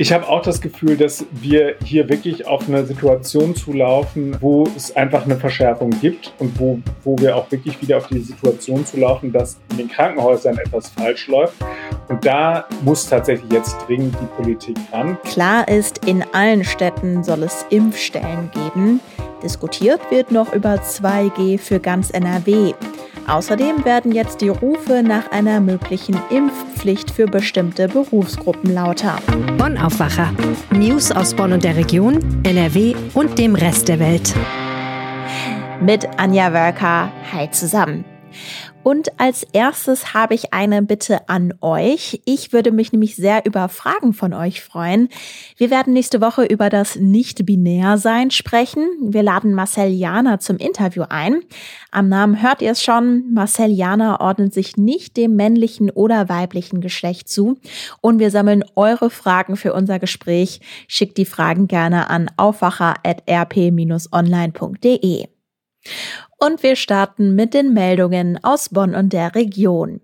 Ich habe auch das Gefühl, dass wir hier wirklich auf eine Situation zulaufen, wo es einfach eine Verschärfung gibt und wo, wo wir auch wirklich wieder auf die Situation zulaufen, dass in den Krankenhäusern etwas falsch läuft. Und da muss tatsächlich jetzt dringend die Politik ran. Klar ist, in allen Städten soll es Impfstellen geben. Diskutiert wird noch über 2G für ganz NRW. Außerdem werden jetzt die Rufe nach einer möglichen Impfpflicht für bestimmte Berufsgruppen lauter. Bonn Aufwacher. News aus Bonn und der Region, NRW und dem Rest der Welt. Mit Anja Wölker. Hi zusammen. Und als erstes habe ich eine Bitte an euch. Ich würde mich nämlich sehr über Fragen von euch freuen. Wir werden nächste Woche über das Nicht-Binär-Sein sprechen. Wir laden Marcel Jana zum Interview ein. Am Namen hört ihr es schon. Marcel Jana ordnet sich nicht dem männlichen oder weiblichen Geschlecht zu. Und wir sammeln eure Fragen für unser Gespräch. Schickt die Fragen gerne an aufwacher.rp-online.de. Und wir starten mit den Meldungen aus Bonn und der Region.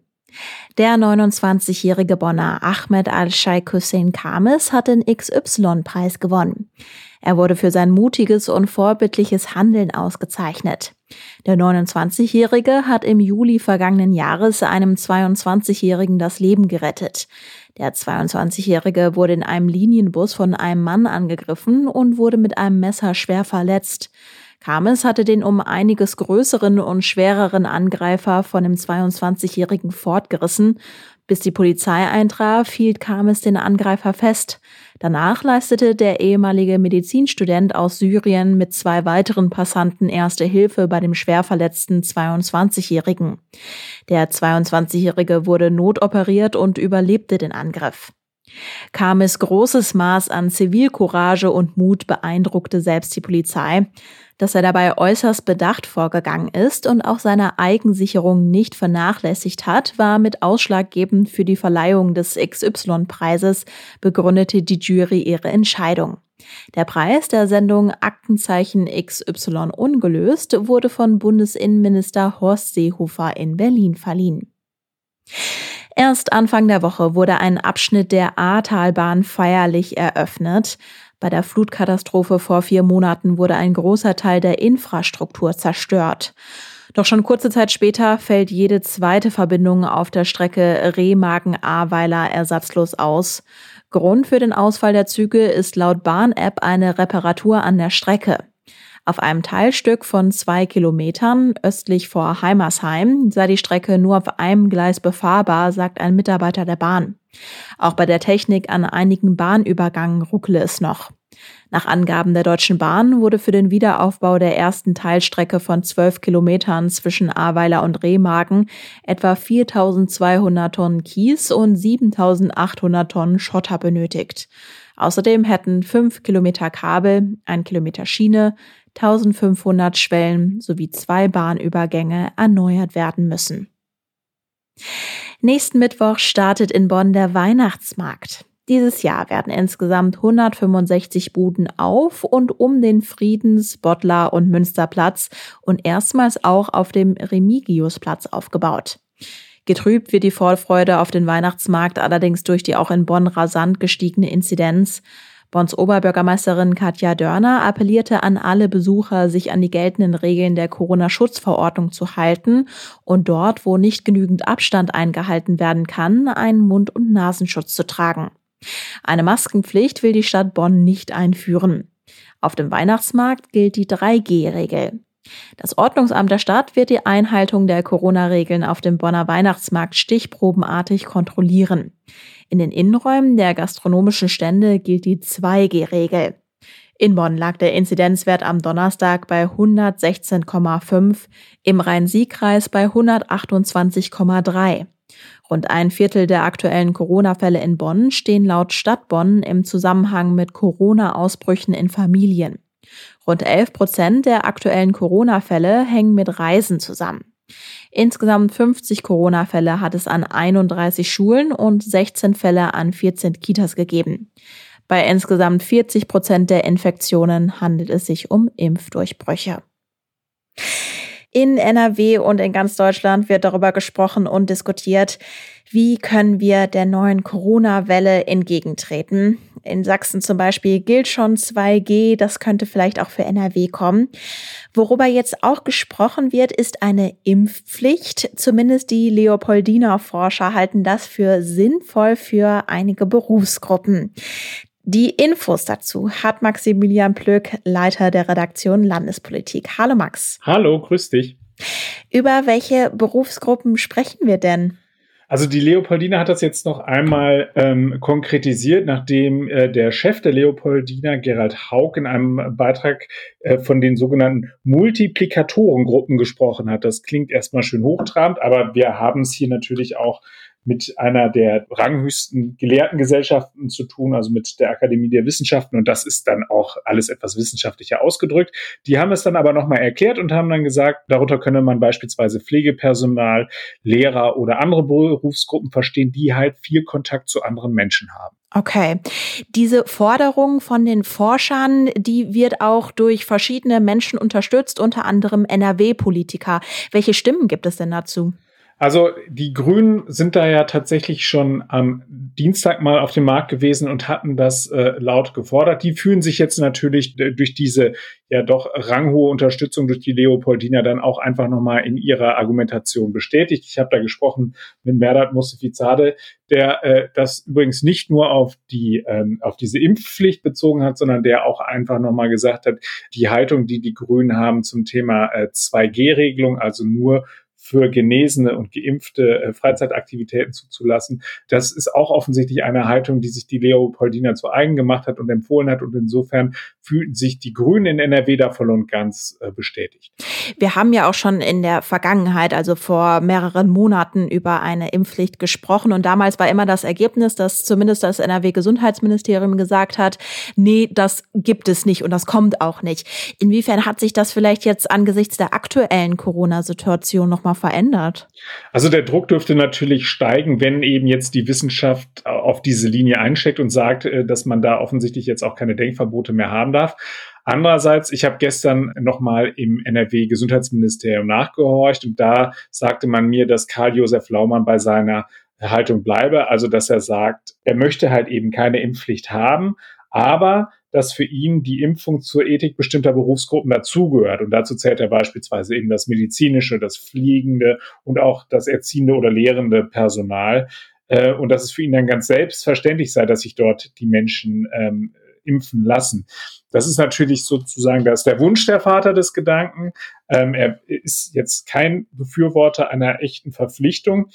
Der 29-jährige Bonner Ahmed Al-Sheikh Hussein Kames hat den XY-Preis gewonnen. Er wurde für sein mutiges und vorbildliches Handeln ausgezeichnet. Der 29-jährige hat im Juli vergangenen Jahres einem 22-jährigen das Leben gerettet. Der 22-jährige wurde in einem Linienbus von einem Mann angegriffen und wurde mit einem Messer schwer verletzt. Kames hatte den um einiges größeren und schwereren Angreifer von dem 22-Jährigen fortgerissen. Bis die Polizei eintraf, hielt Kames den Angreifer fest. Danach leistete der ehemalige Medizinstudent aus Syrien mit zwei weiteren Passanten erste Hilfe bei dem schwer verletzten 22-Jährigen. Der 22-Jährige wurde notoperiert und überlebte den Angriff. Kames großes Maß an Zivilcourage und Mut beeindruckte selbst die Polizei dass er dabei äußerst bedacht vorgegangen ist und auch seine Eigensicherung nicht vernachlässigt hat, war mit ausschlaggebend für die Verleihung des XY-Preises, begründete die Jury ihre Entscheidung. Der Preis der Sendung Aktenzeichen XY ungelöst wurde von Bundesinnenminister Horst Seehofer in Berlin verliehen. Erst Anfang der Woche wurde ein Abschnitt der Ahrtalbahn feierlich eröffnet. Bei der Flutkatastrophe vor vier Monaten wurde ein großer Teil der Infrastruktur zerstört. Doch schon kurze Zeit später fällt jede zweite Verbindung auf der Strecke Remagen-Ahrweiler ersatzlos aus. Grund für den Ausfall der Züge ist laut Bahn-App eine Reparatur an der Strecke. Auf einem Teilstück von zwei Kilometern östlich vor Heimersheim sei die Strecke nur auf einem Gleis befahrbar, sagt ein Mitarbeiter der Bahn. Auch bei der Technik an einigen Bahnübergangen ruckle es noch. Nach Angaben der Deutschen Bahn wurde für den Wiederaufbau der ersten Teilstrecke von zwölf Kilometern zwischen Ahrweiler und Remagen etwa 4200 Tonnen Kies und 7800 Tonnen Schotter benötigt. Außerdem hätten fünf Kilometer Kabel, ein Kilometer Schiene, 1500 Schwellen sowie zwei Bahnübergänge erneuert werden müssen. Nächsten Mittwoch startet in Bonn der Weihnachtsmarkt. Dieses Jahr werden insgesamt 165 Buden auf und um den Friedens-, Bottler- und Münsterplatz und erstmals auch auf dem Remigiusplatz aufgebaut. Getrübt wird die Vorfreude auf den Weihnachtsmarkt allerdings durch die auch in Bonn rasant gestiegene Inzidenz. Bonns Oberbürgermeisterin Katja Dörner appellierte an alle Besucher, sich an die geltenden Regeln der Corona-Schutzverordnung zu halten und dort, wo nicht genügend Abstand eingehalten werden kann, einen Mund- und Nasenschutz zu tragen. Eine Maskenpflicht will die Stadt Bonn nicht einführen. Auf dem Weihnachtsmarkt gilt die 3G-Regel. Das Ordnungsamt der Stadt wird die Einhaltung der Corona-Regeln auf dem Bonner Weihnachtsmarkt stichprobenartig kontrollieren. In den Innenräumen der gastronomischen Stände gilt die 2G-Regel. In Bonn lag der Inzidenzwert am Donnerstag bei 116,5, im Rhein-Sieg-Kreis bei 128,3. Rund ein Viertel der aktuellen Corona-Fälle in Bonn stehen laut Stadt Bonn im Zusammenhang mit Corona-Ausbrüchen in Familien. Rund 11 Prozent der aktuellen Corona-Fälle hängen mit Reisen zusammen. Insgesamt 50 Corona-Fälle hat es an 31 Schulen und 16 Fälle an 14 Kitas gegeben. Bei insgesamt 40 Prozent der Infektionen handelt es sich um Impfdurchbrüche. In NRW und in ganz Deutschland wird darüber gesprochen und diskutiert, wie können wir der neuen Corona-Welle entgegentreten. In Sachsen zum Beispiel gilt schon 2G, das könnte vielleicht auch für NRW kommen. Worüber jetzt auch gesprochen wird, ist eine Impfpflicht. Zumindest die Leopoldiner Forscher halten das für sinnvoll für einige Berufsgruppen. Die Infos dazu hat Maximilian Plöck, Leiter der Redaktion Landespolitik. Hallo Max. Hallo, grüß dich. Über welche Berufsgruppen sprechen wir denn? Also die Leopoldina hat das jetzt noch einmal ähm, konkretisiert, nachdem äh, der Chef der Leopoldina, Gerald Haug, in einem Beitrag äh, von den sogenannten Multiplikatorengruppen gesprochen hat. Das klingt erstmal schön hochtrabend, aber wir haben es hier natürlich auch mit einer der ranghöchsten Gelehrtengesellschaften zu tun, also mit der Akademie der Wissenschaften. Und das ist dann auch alles etwas wissenschaftlicher ausgedrückt. Die haben es dann aber nochmal erklärt und haben dann gesagt, darunter könne man beispielsweise Pflegepersonal, Lehrer oder andere Berufsgruppen verstehen, die halt viel Kontakt zu anderen Menschen haben. Okay. Diese Forderung von den Forschern, die wird auch durch verschiedene Menschen unterstützt, unter anderem NRW-Politiker. Welche Stimmen gibt es denn dazu? Also die Grünen sind da ja tatsächlich schon am Dienstag mal auf dem Markt gewesen und hatten das äh, laut gefordert. Die fühlen sich jetzt natürlich durch diese ja doch ranghohe Unterstützung durch die Leopoldina dann auch einfach nochmal in ihrer Argumentation bestätigt. Ich habe da gesprochen mit Merdat Mustafizade, der äh, das übrigens nicht nur auf die ähm, auf diese Impfpflicht bezogen hat, sondern der auch einfach nochmal gesagt hat, die Haltung, die die Grünen haben zum Thema äh, 2G-Regelung, also nur für Genesene und Geimpfte äh, Freizeitaktivitäten zuzulassen. Das ist auch offensichtlich eine Haltung, die sich die Leopoldina zu eigen gemacht hat und empfohlen hat. Und insofern fühlten sich die Grünen in NRW da voll und ganz äh, bestätigt. Wir haben ja auch schon in der Vergangenheit, also vor mehreren Monaten, über eine Impfpflicht gesprochen. Und damals war immer das Ergebnis, dass zumindest das NRW-Gesundheitsministerium gesagt hat, nee, das gibt es nicht und das kommt auch nicht. Inwiefern hat sich das vielleicht jetzt angesichts der aktuellen Corona-Situation nochmal verändert? Also der Druck dürfte natürlich steigen, wenn eben jetzt die Wissenschaft auf diese Linie einsteckt und sagt, äh, dass man da offensichtlich jetzt auch keine Denkverbote mehr haben darf. Andererseits, ich habe gestern nochmal im NRW-Gesundheitsministerium nachgehorcht und da sagte man mir, dass Karl-Josef Laumann bei seiner Haltung bleibe, also dass er sagt, er möchte halt eben keine Impfpflicht haben, aber dass für ihn die Impfung zur Ethik bestimmter Berufsgruppen dazugehört. Und dazu zählt er beispielsweise eben das medizinische, das fliegende und auch das erziehende oder lehrende Personal. Äh, und dass es für ihn dann ganz selbstverständlich sei, dass sich dort die Menschen ähm, impfen lassen. Das ist natürlich sozusagen, das ist der Wunsch der Vater des Gedanken. Ähm, er ist jetzt kein Befürworter einer echten Verpflichtung.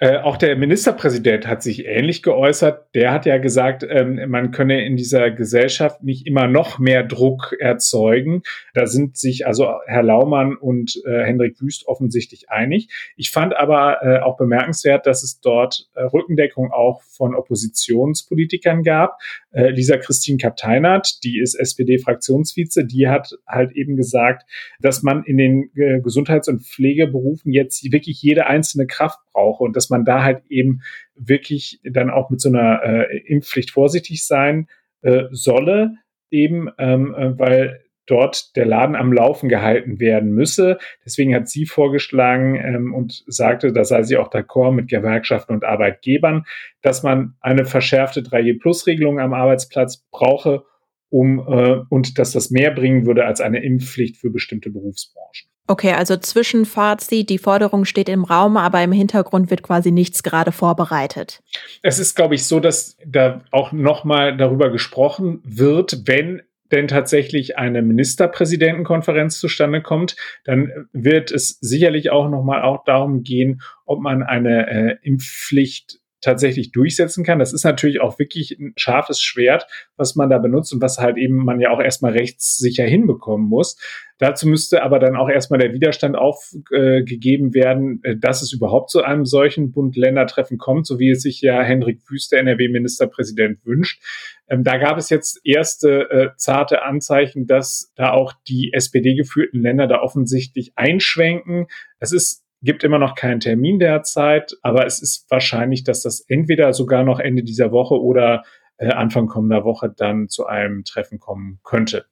Äh, auch der Ministerpräsident hat sich ähnlich geäußert. Der hat ja gesagt, ähm, man könne in dieser Gesellschaft nicht immer noch mehr Druck erzeugen. Da sind sich also Herr Laumann und äh, Hendrik Wüst offensichtlich einig. Ich fand aber äh, auch bemerkenswert, dass es dort äh, Rückendeckung auch von Oppositionspolitikern gab. Äh, Lisa Christine Kapteinert, die ist SPD-Fraktionsvize, die hat halt eben gesagt, dass man in den äh, Gesundheits- und Pflegeberufen jetzt wirklich jede einzelne Kraft brauche und dass man da halt eben wirklich dann auch mit so einer äh, Impfpflicht vorsichtig sein äh, solle, eben ähm, äh, weil dort der Laden am Laufen gehalten werden müsse. Deswegen hat sie vorgeschlagen ähm, und sagte, da sei sie auch d'accord mit Gewerkschaften und Arbeitgebern, dass man eine verschärfte 3G-Plus-Regelung am Arbeitsplatz brauche, um äh, und dass das mehr bringen würde als eine Impfpflicht für bestimmte Berufsbranchen. Okay, also Zwischenfazit, die Forderung steht im Raum, aber im Hintergrund wird quasi nichts gerade vorbereitet. Es ist, glaube ich, so, dass da auch nochmal darüber gesprochen wird, wenn denn tatsächlich eine Ministerpräsidentenkonferenz zustande kommt, dann wird es sicherlich auch nochmal auch darum gehen, ob man eine äh, Impfpflicht tatsächlich durchsetzen kann. Das ist natürlich auch wirklich ein scharfes Schwert, was man da benutzt und was halt eben man ja auch erstmal rechtssicher hinbekommen muss. Dazu müsste aber dann auch erstmal der Widerstand aufgegeben äh, werden, äh, dass es überhaupt zu einem solchen Bund-Länder-Treffen kommt, so wie es sich ja Hendrik Wüste, NRW-Ministerpräsident, wünscht. Ähm, da gab es jetzt erste äh, zarte Anzeichen, dass da auch die SPD-geführten Länder da offensichtlich einschwenken. Es ist gibt immer noch keinen Termin derzeit, aber es ist wahrscheinlich, dass das entweder sogar noch Ende dieser Woche oder äh, Anfang kommender Woche dann zu einem Treffen kommen könnte.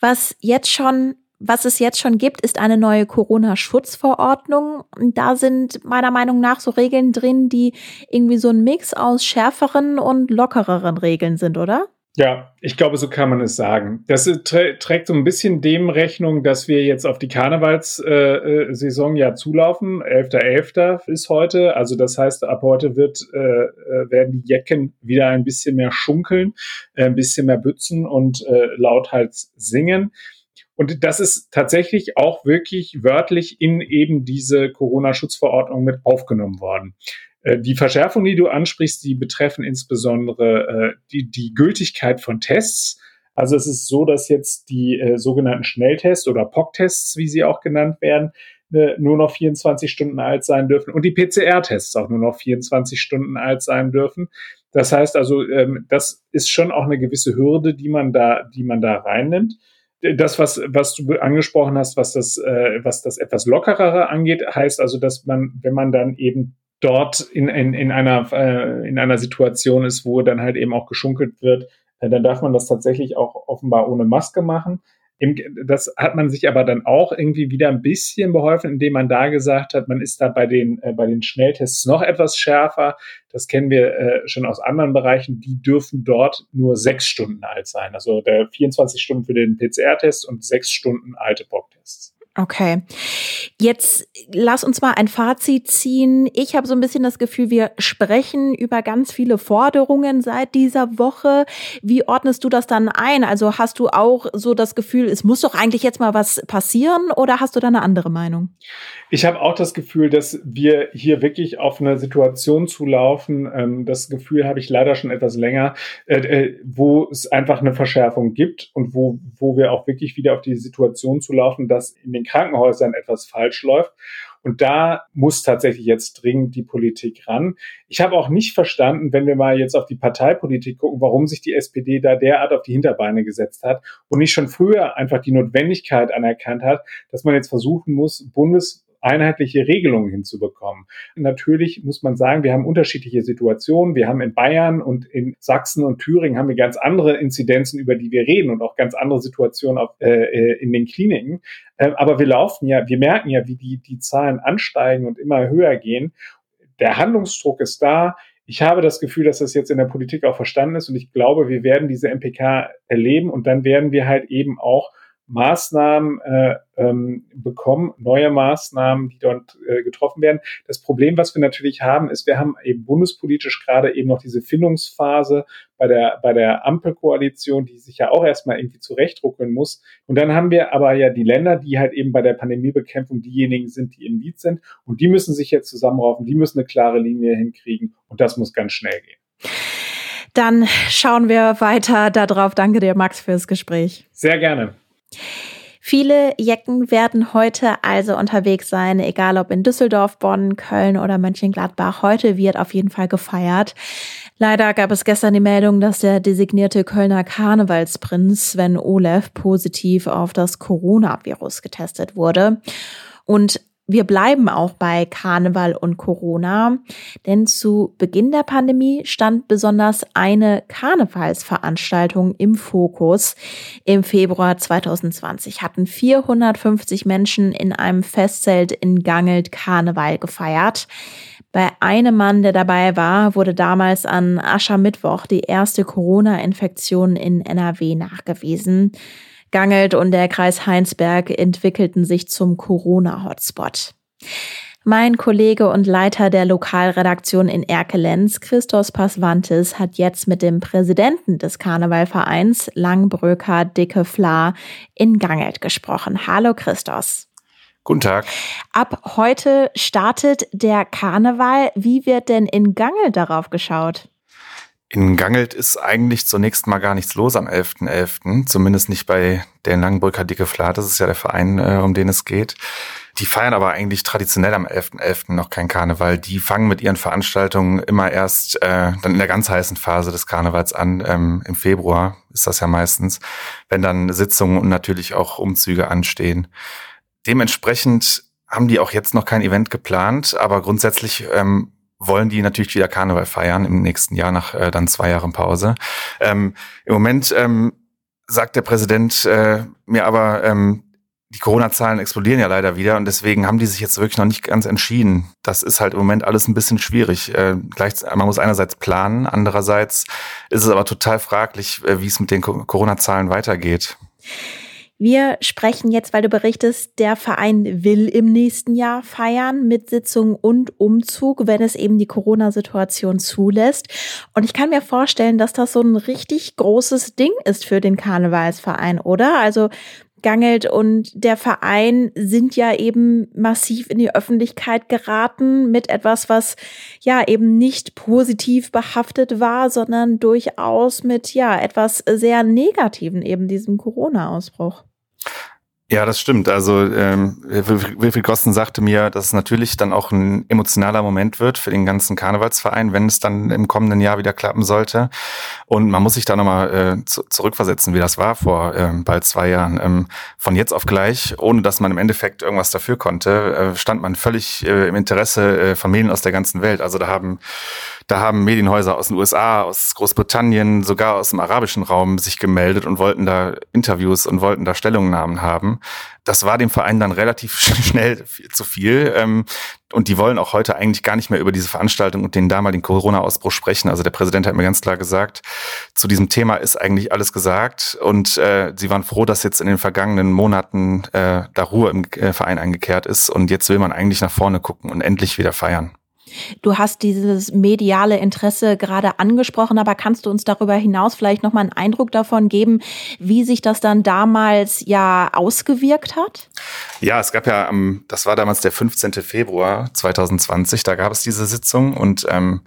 Was jetzt schon was es jetzt schon gibt, ist eine neue Corona-Schutzverordnung. Da sind meiner Meinung nach so Regeln drin, die irgendwie so ein Mix aus schärferen und lockereren Regeln sind, oder? Ja, ich glaube, so kann man es sagen. Das trä trägt so ein bisschen dem Rechnung, dass wir jetzt auf die Karnevalssaison äh, ja zulaufen. 11.11. .11. ist heute. Also das heißt, ab heute wird, äh, äh, werden die Jecken wieder ein bisschen mehr schunkeln, äh, ein bisschen mehr bützen und äh, lauthals singen. Und das ist tatsächlich auch wirklich wörtlich in eben diese Corona-Schutzverordnung mit aufgenommen worden. Äh, die Verschärfungen, die du ansprichst, die betreffen insbesondere äh, die, die Gültigkeit von Tests. Also es ist so, dass jetzt die äh, sogenannten Schnelltests oder POC-Tests, wie sie auch genannt werden, äh, nur noch 24 Stunden alt sein dürfen und die PCR-Tests auch nur noch 24 Stunden alt sein dürfen. Das heißt also, ähm, das ist schon auch eine gewisse Hürde, die man da, die man da reinnimmt das, was, was du angesprochen hast, was das, äh, was das etwas lockerere angeht, heißt also, dass man, wenn man dann eben dort in, in, in, einer, äh, in einer Situation ist, wo dann halt eben auch geschunkelt wird, äh, dann darf man das tatsächlich auch offenbar ohne Maske machen. Im, das hat man sich aber dann auch irgendwie wieder ein bisschen beholfen, indem man da gesagt hat, man ist da bei den, äh, bei den Schnelltests noch etwas schärfer. Das kennen wir äh, schon aus anderen Bereichen. Die dürfen dort nur sechs Stunden alt sein. Also der 24 Stunden für den PCR-Test und sechs Stunden alte POC-Tests. Okay. Jetzt lass uns mal ein Fazit ziehen. Ich habe so ein bisschen das Gefühl, wir sprechen über ganz viele Forderungen seit dieser Woche. Wie ordnest du das dann ein? Also hast du auch so das Gefühl, es muss doch eigentlich jetzt mal was passieren oder hast du da eine andere Meinung? Ich habe auch das Gefühl, dass wir hier wirklich auf eine Situation zulaufen. Ähm, das Gefühl habe ich leider schon etwas länger, äh, äh, wo es einfach eine Verschärfung gibt und wo, wo wir auch wirklich wieder auf die Situation zulaufen, dass in den Krankenhäusern etwas falsch läuft. Und da muss tatsächlich jetzt dringend die Politik ran. Ich habe auch nicht verstanden, wenn wir mal jetzt auf die Parteipolitik gucken, warum sich die SPD da derart auf die Hinterbeine gesetzt hat und nicht schon früher einfach die Notwendigkeit anerkannt hat, dass man jetzt versuchen muss, Bundes einheitliche Regelungen hinzubekommen. Natürlich muss man sagen, wir haben unterschiedliche Situationen. Wir haben in Bayern und in Sachsen und Thüringen haben wir ganz andere Inzidenzen, über die wir reden und auch ganz andere Situationen auf, äh, äh in den Kliniken. Äh, aber wir laufen ja, wir merken ja, wie die, die Zahlen ansteigen und immer höher gehen. Der Handlungsdruck ist da. Ich habe das Gefühl, dass das jetzt in der Politik auch verstanden ist und ich glaube, wir werden diese MPK erleben und dann werden wir halt eben auch Maßnahmen äh, ähm, bekommen, neue Maßnahmen, die dort äh, getroffen werden. Das Problem, was wir natürlich haben, ist, wir haben eben bundespolitisch gerade eben noch diese Findungsphase bei der, bei der Ampelkoalition, die sich ja auch erstmal irgendwie zurechtruckeln muss. Und dann haben wir aber ja die Länder, die halt eben bei der Pandemiebekämpfung diejenigen sind, die im Lied sind. Und die müssen sich jetzt zusammenraufen, die müssen eine klare Linie hinkriegen. Und das muss ganz schnell gehen. Dann schauen wir weiter darauf. Danke dir, Max, fürs Gespräch. Sehr gerne. Viele Jecken werden heute also unterwegs sein, egal ob in Düsseldorf, Bonn, Köln oder Mönchengladbach. Heute wird auf jeden Fall gefeiert. Leider gab es gestern die Meldung, dass der designierte Kölner Karnevalsprinz Sven Olef positiv auf das Coronavirus getestet wurde. Und wir bleiben auch bei Karneval und Corona, denn zu Beginn der Pandemie stand besonders eine Karnevalsveranstaltung im Fokus. Im Februar 2020 hatten 450 Menschen in einem Festzelt in Gangelt Karneval gefeiert. Bei einem Mann, der dabei war, wurde damals an Aschermittwoch die erste Corona-Infektion in NRW nachgewiesen. Gangelt und der Kreis Heinsberg entwickelten sich zum Corona-Hotspot. Mein Kollege und Leiter der Lokalredaktion in Erkelenz, Christos Pasvantis, hat jetzt mit dem Präsidenten des Karnevalvereins Langbröker Dicke Fla in Gangelt gesprochen. Hallo Christos. Guten Tag. Ab heute startet der Karneval. Wie wird denn in Gangelt darauf geschaut? In Gangelt ist eigentlich zunächst mal gar nichts los am 11.11., .11., zumindest nicht bei den Langenbrücker Dicke Flat, das ist ja der Verein, äh, um den es geht. Die feiern aber eigentlich traditionell am 11.11. .11. noch kein Karneval. Die fangen mit ihren Veranstaltungen immer erst äh, dann in der ganz heißen Phase des Karnevals an. Ähm, Im Februar ist das ja meistens, wenn dann Sitzungen und natürlich auch Umzüge anstehen. Dementsprechend haben die auch jetzt noch kein Event geplant, aber grundsätzlich ähm, wollen die natürlich wieder Karneval feiern im nächsten Jahr nach äh, dann zwei Jahren Pause. Ähm, Im Moment ähm, sagt der Präsident äh, mir aber, ähm, die Corona-Zahlen explodieren ja leider wieder und deswegen haben die sich jetzt wirklich noch nicht ganz entschieden. Das ist halt im Moment alles ein bisschen schwierig. Äh, gleich, man muss einerseits planen, andererseits ist es aber total fraglich, äh, wie es mit den Corona-Zahlen weitergeht. Wir sprechen jetzt, weil du berichtest, der Verein will im nächsten Jahr feiern mit Sitzung und Umzug, wenn es eben die Corona-Situation zulässt. Und ich kann mir vorstellen, dass das so ein richtig großes Ding ist für den Karnevalsverein, oder? Also Gangelt und der Verein sind ja eben massiv in die Öffentlichkeit geraten mit etwas, was ja eben nicht positiv behaftet war, sondern durchaus mit ja etwas sehr Negativen, eben diesem Corona-Ausbruch. Ja, das stimmt. Also ähm, Wilfried Gossen sagte mir, dass es natürlich dann auch ein emotionaler Moment wird für den ganzen Karnevalsverein, wenn es dann im kommenden Jahr wieder klappen sollte. Und man muss sich da nochmal äh, zu, zurückversetzen, wie das war vor äh, bald zwei Jahren. Ähm, von jetzt auf gleich, ohne dass man im Endeffekt irgendwas dafür konnte, äh, stand man völlig äh, im Interesse äh, Medien aus der ganzen Welt. Also da haben da haben Medienhäuser aus den USA, aus Großbritannien, sogar aus dem arabischen Raum sich gemeldet und wollten da Interviews und wollten da Stellungnahmen haben. Das war dem Verein dann relativ schnell viel zu viel. Ähm, und die wollen auch heute eigentlich gar nicht mehr über diese Veranstaltung und den damaligen Corona-Ausbruch sprechen. Also der Präsident hat mir ganz klar gesagt, zu diesem Thema ist eigentlich alles gesagt. Und äh, sie waren froh, dass jetzt in den vergangenen Monaten äh, da Ruhe im äh, Verein eingekehrt ist. Und jetzt will man eigentlich nach vorne gucken und endlich wieder feiern. Du hast dieses mediale Interesse gerade angesprochen, aber kannst du uns darüber hinaus vielleicht noch mal einen Eindruck davon geben, wie sich das dann damals ja ausgewirkt hat? Ja, es gab ja, das war damals der 15. Februar 2020, da gab es diese Sitzung und ähm,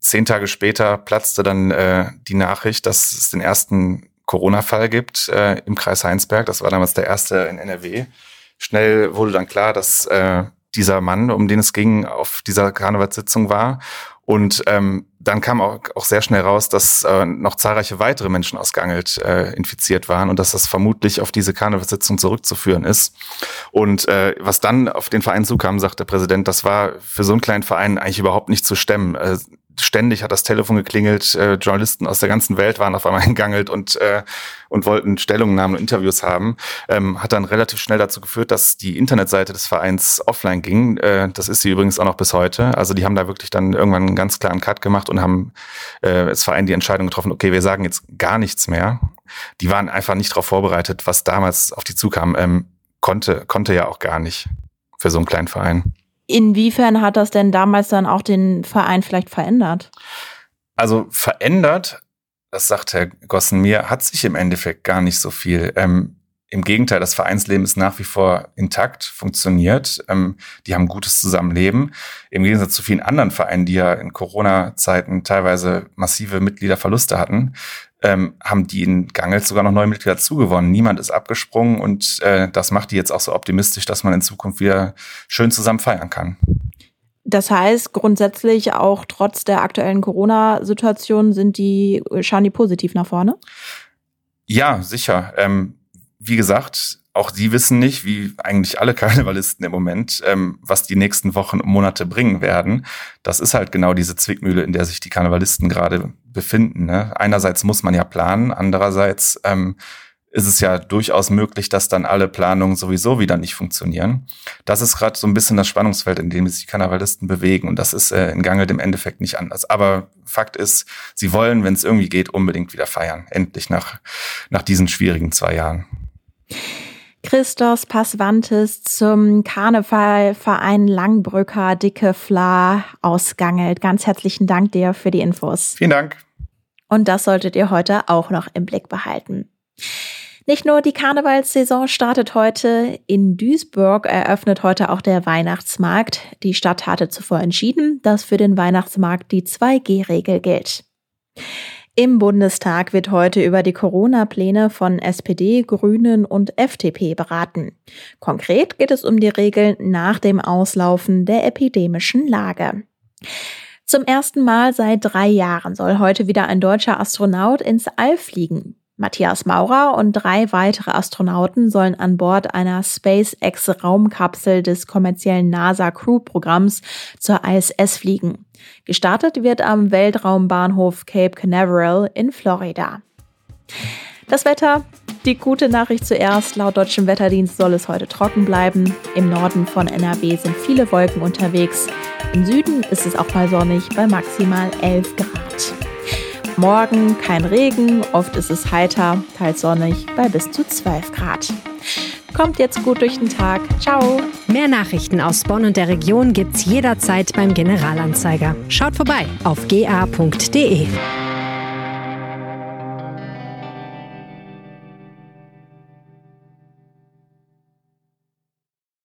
zehn Tage später platzte dann äh, die Nachricht, dass es den ersten Corona-Fall gibt äh, im Kreis Heinsberg. Das war damals der erste in NRW. Schnell wurde dann klar, dass äh, dieser Mann, um den es ging, auf dieser Karnevalssitzung war. Und ähm, dann kam auch, auch sehr schnell raus, dass äh, noch zahlreiche weitere Menschen aus Gangelt äh, infiziert waren und dass das vermutlich auf diese Karnevalssitzung zurückzuführen ist. Und äh, was dann auf den Verein zukam, sagt der Präsident, das war für so einen kleinen Verein eigentlich überhaupt nicht zu stemmen. Äh, ständig hat das Telefon geklingelt, äh, Journalisten aus der ganzen Welt waren auf einmal hingangelt und, äh, und wollten Stellungnahmen und Interviews haben. Ähm, hat dann relativ schnell dazu geführt, dass die Internetseite des Vereins offline ging. Äh, das ist sie übrigens auch noch bis heute. Also die haben da wirklich dann irgendwann einen ganz klaren Cut gemacht und haben äh, als Verein die Entscheidung getroffen, okay, wir sagen jetzt gar nichts mehr. Die waren einfach nicht darauf vorbereitet, was damals auf die zukam. Ähm, konnte, konnte ja auch gar nicht für so einen kleinen Verein. Inwiefern hat das denn damals dann auch den Verein vielleicht verändert? Also verändert, das sagt Herr Gossen mir, hat sich im Endeffekt gar nicht so viel. Ähm, Im Gegenteil, das Vereinsleben ist nach wie vor intakt, funktioniert. Ähm, die haben gutes Zusammenleben. Im Gegensatz zu vielen anderen Vereinen, die ja in Corona-Zeiten teilweise massive Mitgliederverluste hatten, ähm, haben die in Gangels sogar noch neue Mitglieder zugewonnen. Niemand ist abgesprungen und äh, das macht die jetzt auch so optimistisch, dass man in Zukunft wieder schön zusammen feiern kann. Das heißt, grundsätzlich auch trotz der aktuellen Corona-Situation sind die, schauen die positiv nach vorne? Ja, sicher. Ähm, wie gesagt, auch sie wissen nicht, wie eigentlich alle Karnevalisten im Moment, ähm, was die nächsten Wochen und Monate bringen werden. Das ist halt genau diese Zwickmühle, in der sich die Karnevalisten gerade befinden. Ne? Einerseits muss man ja planen, andererseits ähm, ist es ja durchaus möglich, dass dann alle Planungen sowieso wieder nicht funktionieren. Das ist gerade so ein bisschen das Spannungsfeld, in dem sich die Karnevalisten bewegen. Und das ist äh, in Gange im Endeffekt nicht anders. Aber Fakt ist, sie wollen, wenn es irgendwie geht, unbedingt wieder feiern. Endlich nach, nach diesen schwierigen zwei Jahren. Christos Passwantes zum Karnevalverein Langbrücker Dicke Fla ausgangelt. Ganz herzlichen Dank dir für die Infos. Vielen Dank. Und das solltet ihr heute auch noch im Blick behalten. Nicht nur die Karnevalssaison startet heute, in Duisburg eröffnet heute auch der Weihnachtsmarkt. Die Stadt hatte zuvor entschieden, dass für den Weihnachtsmarkt die 2G-Regel gilt. Im Bundestag wird heute über die Corona-Pläne von SPD, Grünen und FDP beraten. Konkret geht es um die Regeln nach dem Auslaufen der epidemischen Lage. Zum ersten Mal seit drei Jahren soll heute wieder ein deutscher Astronaut ins All fliegen. Matthias Maurer und drei weitere Astronauten sollen an Bord einer SpaceX-Raumkapsel des kommerziellen NASA-Crew-Programms zur ISS fliegen. Gestartet wird am Weltraumbahnhof Cape Canaveral in Florida. Das Wetter. Die gute Nachricht zuerst. Laut deutschem Wetterdienst soll es heute trocken bleiben. Im Norden von NRW sind viele Wolken unterwegs. Im Süden ist es auch mal sonnig bei maximal 11 Grad. Morgen kein Regen, oft ist es heiter, teils sonnig bei bis zu 12 Grad. Kommt jetzt gut durch den Tag. Ciao. Mehr Nachrichten aus Bonn und der Region gibt's jederzeit beim Generalanzeiger. Schaut vorbei auf ga.de.